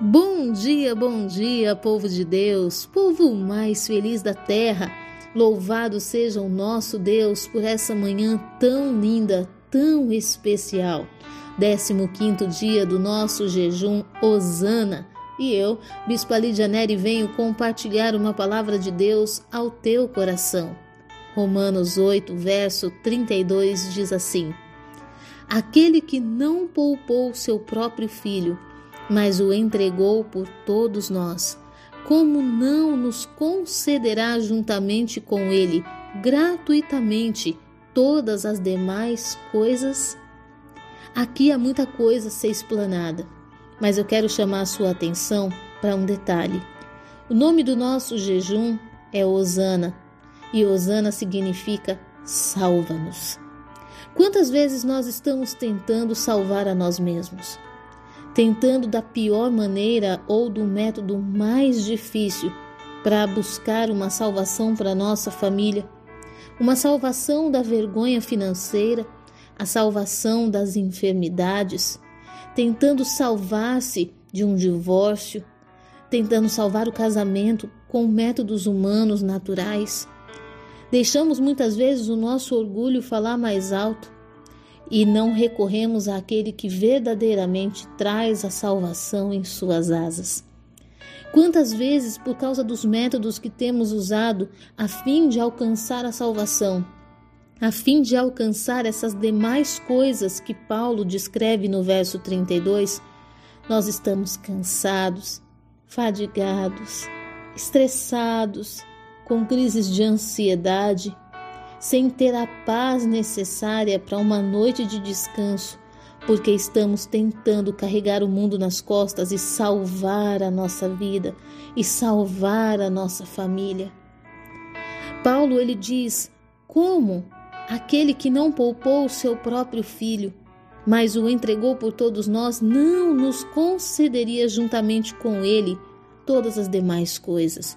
Bom dia, bom dia, povo de Deus, povo mais feliz da terra. Louvado seja o nosso Deus por essa manhã tão linda, tão especial. 15 dia do nosso jejum Osana. E eu, Bispo Lídia Neri, venho compartilhar uma palavra de Deus ao teu coração. Romanos 8, verso 32 diz assim: Aquele que não poupou seu próprio filho, mas o entregou por todos nós, como não nos concederá juntamente com ele, gratuitamente, todas as demais coisas? Aqui há muita coisa a ser explanada, mas eu quero chamar a sua atenção para um detalhe. O nome do nosso jejum é Osana e Osana significa salva-nos. Quantas vezes nós estamos tentando salvar a nós mesmos? Tentando da pior maneira ou do método mais difícil para buscar uma salvação para nossa família, uma salvação da vergonha financeira, a salvação das enfermidades, tentando salvar-se de um divórcio, tentando salvar o casamento com métodos humanos naturais, Deixamos muitas vezes o nosso orgulho falar mais alto e não recorremos àquele que verdadeiramente traz a salvação em suas asas. Quantas vezes, por causa dos métodos que temos usado a fim de alcançar a salvação, a fim de alcançar essas demais coisas que Paulo descreve no verso 32, nós estamos cansados, fadigados, estressados, com crises de ansiedade, sem ter a paz necessária para uma noite de descanso, porque estamos tentando carregar o mundo nas costas e salvar a nossa vida e salvar a nossa família. Paulo ele diz: "Como aquele que não poupou o seu próprio filho, mas o entregou por todos nós, não nos concederia juntamente com ele todas as demais coisas?"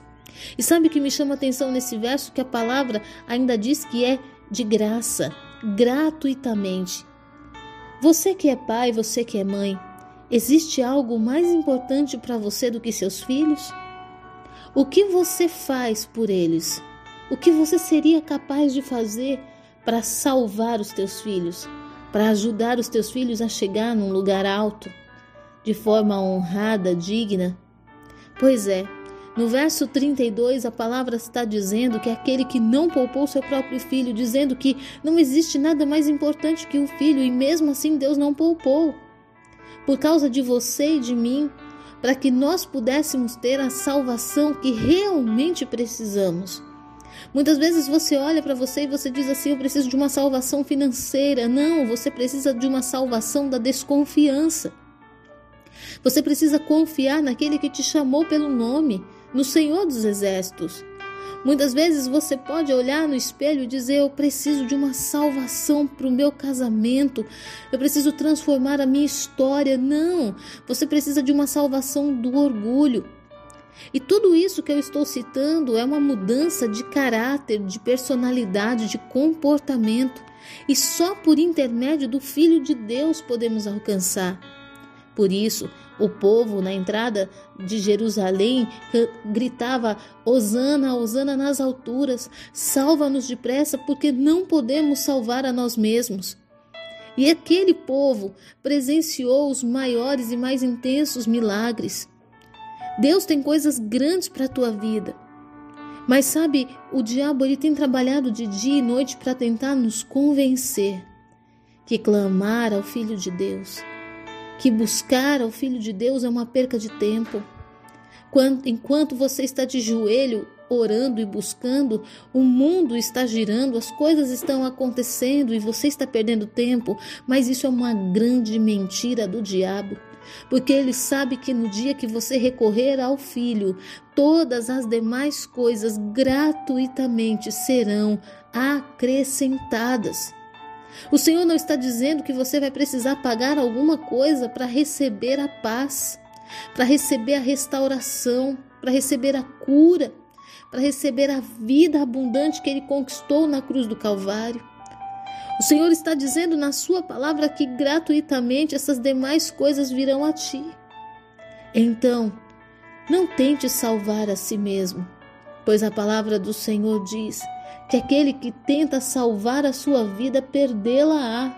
E sabe que me chama a atenção nesse verso? Que a palavra ainda diz que é de graça, gratuitamente. Você que é pai, você que é mãe, existe algo mais importante para você do que seus filhos? O que você faz por eles? O que você seria capaz de fazer para salvar os teus filhos? Para ajudar os teus filhos a chegar num lugar alto, de forma honrada, digna? Pois é, no verso 32, a palavra está dizendo que aquele que não poupou seu próprio filho, dizendo que não existe nada mais importante que o filho, e mesmo assim Deus não poupou. Por causa de você e de mim, para que nós pudéssemos ter a salvação que realmente precisamos. Muitas vezes você olha para você e você diz assim: Eu preciso de uma salvação financeira. Não, você precisa de uma salvação da desconfiança. Você precisa confiar naquele que te chamou pelo nome no Senhor dos Exércitos. Muitas vezes você pode olhar no espelho e dizer: Eu preciso de uma salvação para o meu casamento, eu preciso transformar a minha história. Não, você precisa de uma salvação do orgulho. E tudo isso que eu estou citando é uma mudança de caráter, de personalidade, de comportamento. E só por intermédio do Filho de Deus podemos alcançar. Por isso, o povo na entrada de Jerusalém gritava: Hosana, Hosana nas alturas, salva-nos depressa, porque não podemos salvar a nós mesmos. E aquele povo presenciou os maiores e mais intensos milagres. Deus tem coisas grandes para a tua vida. Mas sabe, o diabo ele tem trabalhado de dia e noite para tentar nos convencer que clamar ao Filho de Deus que buscar ao Filho de Deus é uma perca de tempo. Enquanto você está de joelho orando e buscando, o mundo está girando, as coisas estão acontecendo e você está perdendo tempo, mas isso é uma grande mentira do diabo. Porque ele sabe que no dia que você recorrer ao Filho, todas as demais coisas gratuitamente serão acrescentadas. O Senhor não está dizendo que você vai precisar pagar alguma coisa para receber a paz, para receber a restauração, para receber a cura, para receber a vida abundante que Ele conquistou na cruz do Calvário. O Senhor está dizendo na Sua palavra que gratuitamente essas demais coisas virão a ti. Então, não tente salvar a si mesmo, pois a palavra do Senhor diz que aquele que tenta salvar a sua vida, perdê-la-á.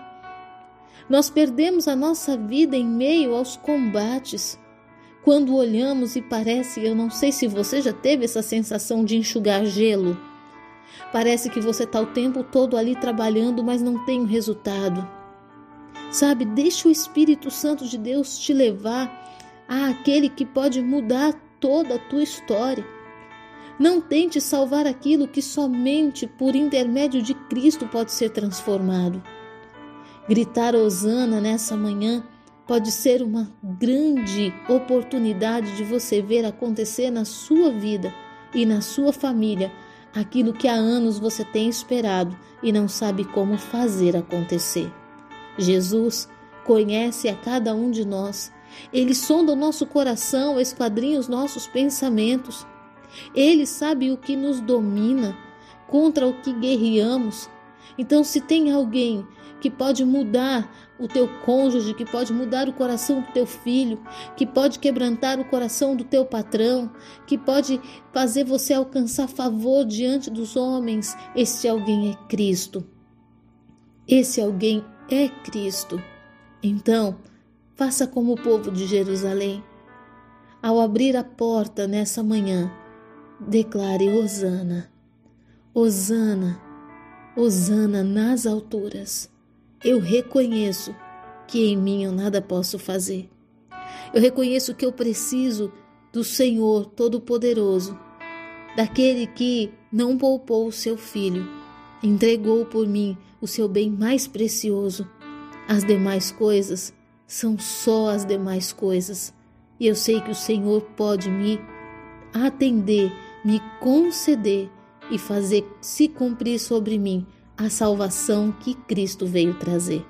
Nós perdemos a nossa vida em meio aos combates. Quando olhamos e parece, eu não sei se você já teve essa sensação de enxugar gelo. Parece que você está o tempo todo ali trabalhando, mas não tem resultado. Sabe, deixa o Espírito Santo de Deus te levar àquele que pode mudar toda a tua história. Não tente salvar aquilo que somente por intermédio de Cristo pode ser transformado. Gritar Hosana nessa manhã pode ser uma grande oportunidade de você ver acontecer na sua vida e na sua família aquilo que há anos você tem esperado e não sabe como fazer acontecer. Jesus conhece a cada um de nós. Ele sonda o nosso coração, esquadrinha os nossos pensamentos. Ele sabe o que nos domina, contra o que guerreamos. Então, se tem alguém que pode mudar o teu cônjuge, que pode mudar o coração do teu filho, que pode quebrantar o coração do teu patrão, que pode fazer você alcançar favor diante dos homens, esse alguém é Cristo. Esse alguém é Cristo. Então, faça como o povo de Jerusalém. Ao abrir a porta nessa manhã, declare Hosana. Hosana, Hosana nas alturas. Eu reconheço que em mim eu nada posso fazer. Eu reconheço que eu preciso do Senhor Todo-Poderoso, daquele que não poupou o seu filho, entregou por mim o seu bem mais precioso. As demais coisas são só as demais coisas. E eu sei que o Senhor pode me atender, me conceder e fazer se cumprir sobre mim a salvação que Cristo veio trazer.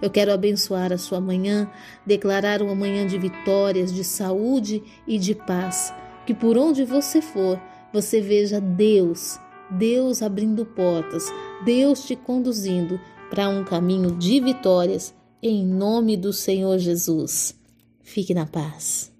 Eu quero abençoar a sua manhã, declarar uma manhã de vitórias, de saúde e de paz. Que por onde você for, você veja Deus, Deus abrindo portas, Deus te conduzindo para um caminho de vitórias, em nome do Senhor Jesus. Fique na paz.